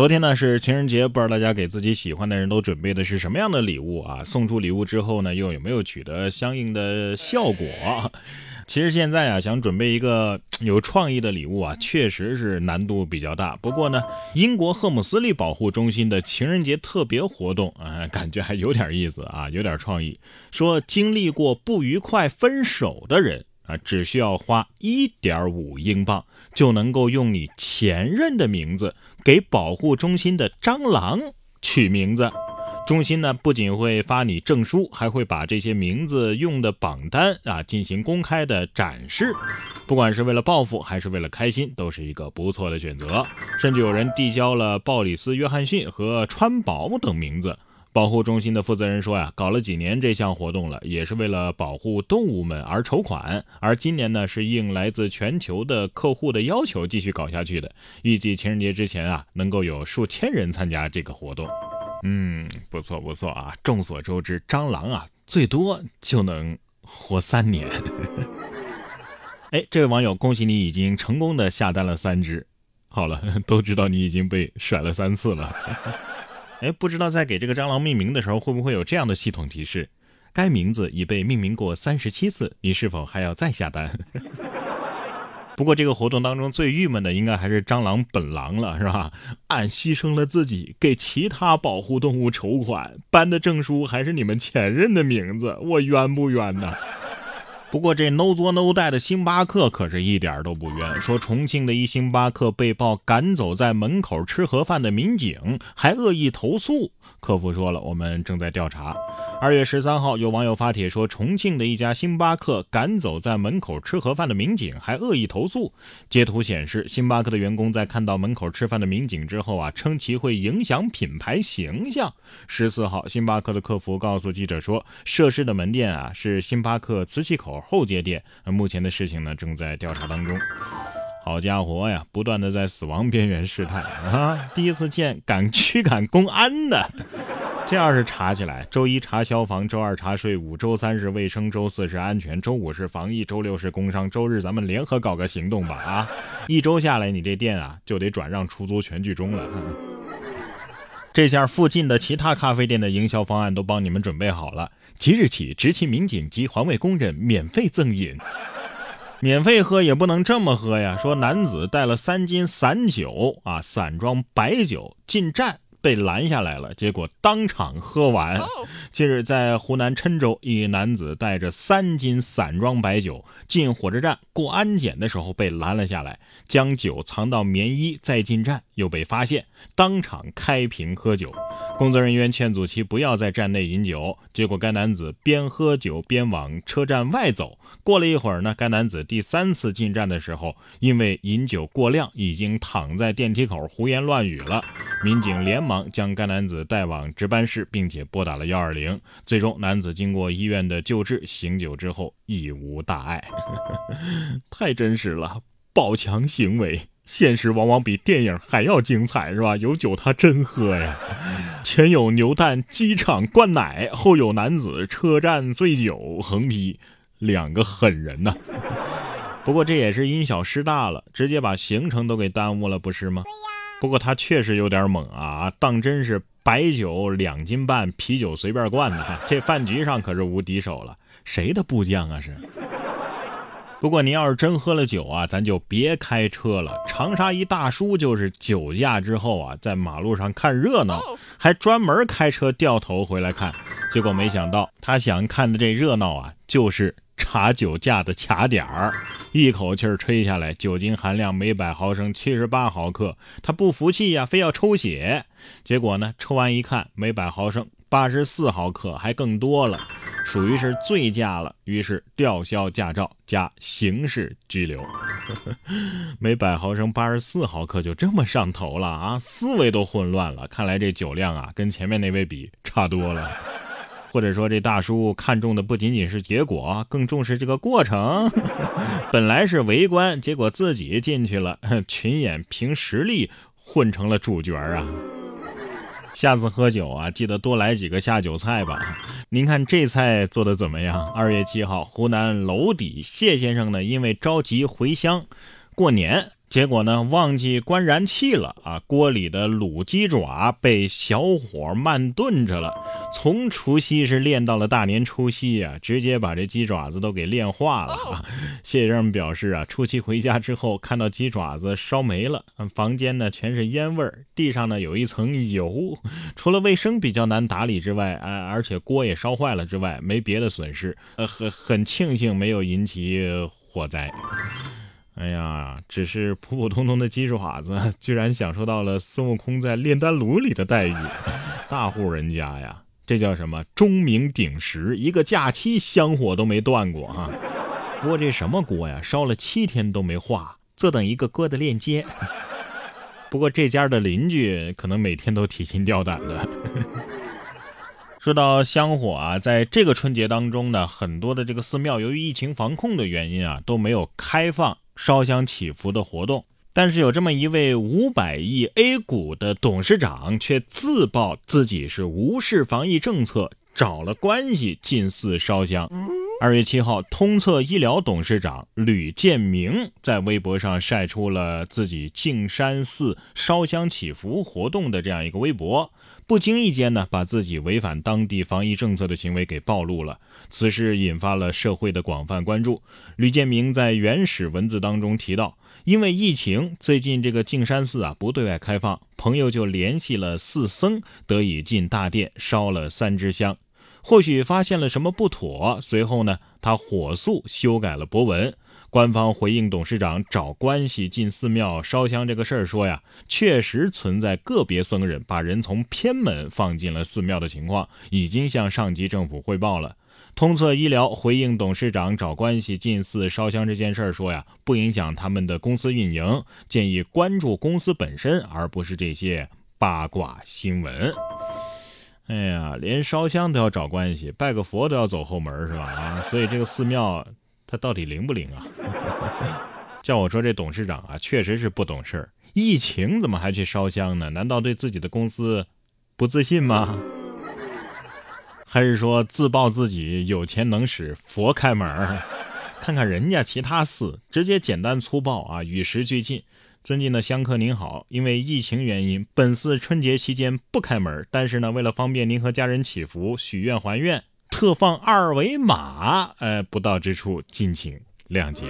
昨天呢是情人节，不知道大家给自己喜欢的人都准备的是什么样的礼物啊？送出礼物之后呢，又有没有取得相应的效果？其实现在啊，想准备一个有创意的礼物啊，确实是难度比较大。不过呢，英国赫姆斯利保护中心的情人节特别活动啊，感觉还有点意思啊，有点创意。说经历过不愉快分手的人啊，只需要花一点五英镑，就能够用你前任的名字给保护中心的蟑螂取名字。中心呢不仅会发你证书，还会把这些名字用的榜单啊进行公开的展示。不管是为了报复还是为了开心，都是一个不错的选择。甚至有人递交了鲍里斯·约翰逊和川宝等名字。保护中心的负责人说呀，搞了几年这项活动了，也是为了保护动物们而筹款。而今年呢，是应来自全球的客户的要求继续搞下去的。预计情人节之前啊，能够有数千人参加这个活动。嗯，不错不错啊！众所周知，蟑螂啊，最多就能活三年。哎，这位网友，恭喜你已经成功的下单了三只。好了，都知道你已经被甩了三次了。哎，不知道在给这个蟑螂命名的时候，会不会有这样的系统提示？该名字已被命名过三十七次，你是否还要再下单？不过这个活动当中最郁闷的应该还是蟑螂本狼了，是吧？俺牺牲了自己给其他保护动物筹款，颁的证书还是你们前任的名字，我冤不冤呢？不过这 no 作 no 带的星巴克可是一点都不冤。说重庆的一星巴克被曝赶走在门口吃盒饭的民警，还恶意投诉。客服说了，我们正在调查。二月十三号，有网友发帖说，重庆的一家星巴克赶走在门口吃盒饭的民警，还恶意投诉。截图显示，星巴克的员工在看到门口吃饭的民警之后啊，称其会影响品牌形象。十四号，星巴克的客服告诉记者说，涉事的门店啊是星巴克磁器口。后街店，目前的事情呢正在调查当中。好家伙呀，不断的在死亡边缘试探 啊！第一次见敢驱赶公安的，这要是查起来，周一查消防，周二查税务，周三是卫生，周四是安全，周五是防疫，周六是工商，周日咱们联合搞个行动吧啊！一周下来，你这店啊就得转让出租全剧终了。这下附近的其他咖啡店的营销方案都帮你们准备好了。即日起，执勤民警及环卫工人免费赠饮，免费喝也不能这么喝呀。说男子带了三斤散酒啊，散装白酒进站。被拦下来了，结果当场喝完。近日，在湖南郴州，一男子带着三斤散装白酒进火车站过安检的时候被拦了下来，将酒藏到棉衣再进站，又被发现，当场开瓶喝酒。工作人员劝阻其不要在站内饮酒，结果该男子边喝酒边往车站外走。过了一会儿呢，该男子第三次进站的时候，因为饮酒过量，已经躺在电梯口胡言乱语了。民警连忙将该男子带往值班室，并且拨打了幺二零。最终，男子经过医院的救治，醒酒之后亦无大碍。太真实了，宝强行为，现实往往比电影还要精彩，是吧？有酒他真喝呀。前有牛蛋机场灌奶，后有男子车站醉酒横批，两个狠人呐。不过这也是因小失大了，直接把行程都给耽误了，不是吗？不过他确实有点猛啊，当真是白酒两斤半，啤酒随便灌的，这饭局上可是无敌手了。谁的部将啊是？不过您要是真喝了酒啊，咱就别开车了。长沙一大叔就是酒驾之后啊，在马路上看热闹，还专门开车掉头回来看，结果没想到他想看的这热闹啊，就是。查酒驾的卡点儿，一口气儿吹下来，酒精含量每百毫升七十八毫克。他不服气呀，非要抽血。结果呢，抽完一看，每百毫升八十四毫克，还更多了，属于是醉驾了。于是吊销驾照加刑事拘留。每百毫升八十四毫克就这么上头了啊？思维都混乱了。看来这酒量啊，跟前面那位比差多了。或者说，这大叔看重的不仅仅是结果，更重视这个过程。本来是围观，结果自己进去了，群演凭实力混成了主角啊！下次喝酒啊，记得多来几个下酒菜吧。您看这菜做的怎么样？二月七号，湖南娄底谢先生呢，因为着急回乡过年。结果呢，忘记关燃气了啊！锅里的卤鸡爪被小火慢炖着了，从除夕是练到了大年初七啊，直接把这鸡爪子都给炼化了啊！谢先生表示啊，初七回家之后看到鸡爪子烧没了，房间呢全是烟味儿，地上呢有一层油，除了卫生比较难打理之外，啊，而且锅也烧坏了之外，没别的损失，呃，很很庆幸没有引起火灾。哎呀，只是普普通通的鸡爪子，居然享受到了孙悟空在炼丹炉里的待遇，大户人家呀，这叫什么钟鸣鼎食，一个假期香火都没断过哈。不过这什么锅呀，烧了七天都没化，坐等一个锅的链接。不过这家的邻居可能每天都提心吊胆的。说到香火啊，在这个春节当中呢，很多的这个寺庙由于疫情防控的原因啊，都没有开放。烧香祈福的活动，但是有这么一位五百亿 A 股的董事长，却自曝自己是无视防疫政策，找了关系进寺烧香。二月七号，通策医疗董事长吕建明在微博上晒出了自己径山寺烧香祈福活动的这样一个微博。不经意间呢，把自己违反当地防疫政策的行为给暴露了。此事引发了社会的广泛关注。吕建明在原始文字当中提到，因为疫情，最近这个径山寺啊不对外开放，朋友就联系了寺僧，得以进大殿烧了三支香。或许发现了什么不妥，随后呢，他火速修改了博文。官方回应董事长找关系进寺庙烧香这个事儿，说呀，确实存在个别僧人把人从偏门放进了寺庙的情况，已经向上级政府汇报了。通策医疗回应董事长找关系进寺烧香这件事儿，说呀，不影响他们的公司运营，建议关注公司本身，而不是这些八卦新闻。哎呀，连烧香都要找关系，拜个佛都要走后门，是吧？啊，所以这个寺庙。它到底灵不灵啊？叫我说这董事长啊，确实是不懂事儿。疫情怎么还去烧香呢？难道对自己的公司不自信吗？还是说自曝自己有钱能使佛开门？看看人家其他寺，直接简单粗暴啊，与时俱进。尊敬的香客您好，因为疫情原因，本次春节期间不开门，但是呢，为了方便您和家人祈福、许愿、还愿。特放二维码，呃，不到之处敬请谅解。